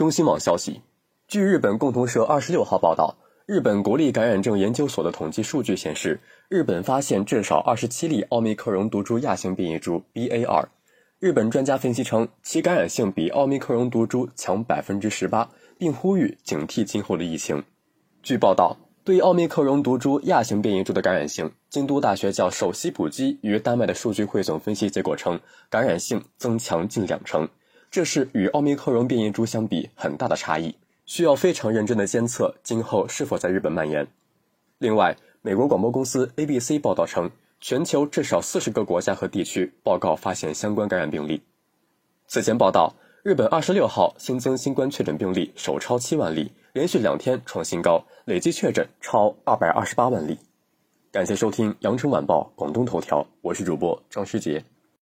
中新网消息，据日本共同社二十六号报道，日本国立感染症研究所的统计数据显示，日本发现至少二十七例奥密克戎毒株亚型变异株 BA 二。日本专家分析称，其感染性比奥密克戎毒株强百分之十八，并呼吁警惕今后的疫情。据报道，对奥密克戎毒株亚型变异株的感染性，京都大学教授西普基与丹麦的数据汇总分析结果称，感染性增强近两成。这是与奥密克戎变异株相比很大的差异，需要非常认真的监测今后是否在日本蔓延。另外，美国广播公司 ABC 报道称，全球至少四十个国家和地区报告发现相关感染病例。此前报道，日本二十六号新增新冠确诊病例首超七万例，连续两天创新高，累计确诊超二百二十八万例。感谢收听羊城晚报广东头条，我是主播张诗杰。